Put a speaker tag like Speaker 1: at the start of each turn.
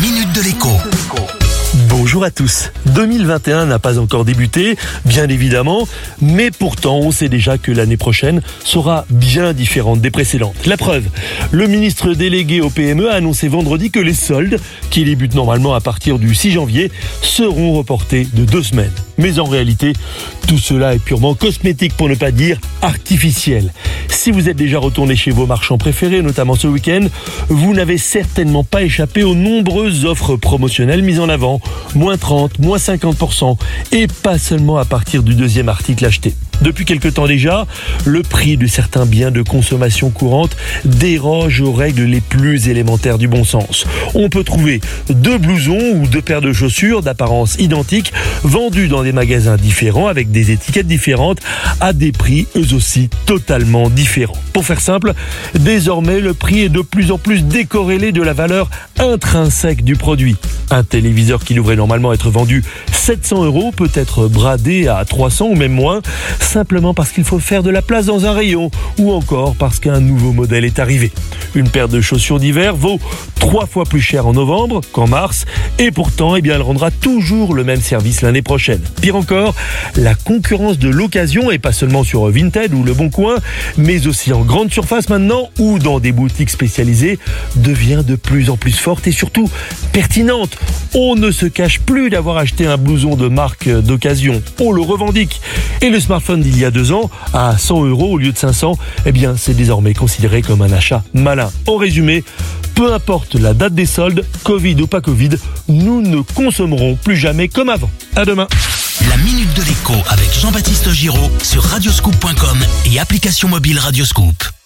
Speaker 1: minute de l'écho.
Speaker 2: Bonjour à tous. 2021 n'a pas encore débuté, bien évidemment, mais pourtant on sait déjà que l'année prochaine sera bien différente des précédentes. La preuve, le ministre délégué au PME a annoncé vendredi que les soldes, qui débutent normalement à partir du 6 janvier, seront reportés de deux semaines. Mais en réalité, tout cela est purement cosmétique pour ne pas dire artificiel. Si vous êtes déjà retourné chez vos marchands préférés, notamment ce week-end, vous n'avez certainement pas échappé aux nombreuses offres promotionnelles mises en avant. Moins 30, moins 50%, et pas seulement à partir du deuxième article acheté. Depuis quelque temps déjà, le prix de certains biens de consommation courante déroge aux règles les plus élémentaires du bon sens. On peut trouver deux blousons ou deux paires de chaussures d'apparence identique vendus dans des magasins différents avec des étiquettes différentes à des prix eux aussi totalement différents. Pour faire simple, désormais le prix est de plus en plus décorrélé de la valeur intrinsèque du produit. Un téléviseur qui devrait normalement être vendu 700 euros peut être bradé à 300 ou même moins simplement parce qu'il faut faire de la place dans un rayon ou encore parce qu'un nouveau modèle est arrivé. Une paire de chaussures d'hiver vaut trois fois plus cher en novembre qu'en mars et pourtant eh bien, elle rendra toujours le même service l'année prochaine. Pire encore, la concurrence de l'occasion et pas seulement sur Vinted ou Le Bon Coin, mais aussi en grande surface maintenant ou dans des boutiques spécialisées devient de plus en plus forte et surtout pertinente. On ne se cache plus d'avoir acheté un blouson de marque d'occasion. On le revendique. Et le smartphone d'il y a deux ans, à 100 euros au lieu de 500, eh bien, c'est désormais considéré comme un achat malin. En résumé, peu importe la date des soldes, Covid ou pas Covid, nous ne consommerons plus jamais comme avant. À demain.
Speaker 1: La minute de l'écho avec Jean-Baptiste Giraud sur radioscoop.com et application mobile Radioscoop.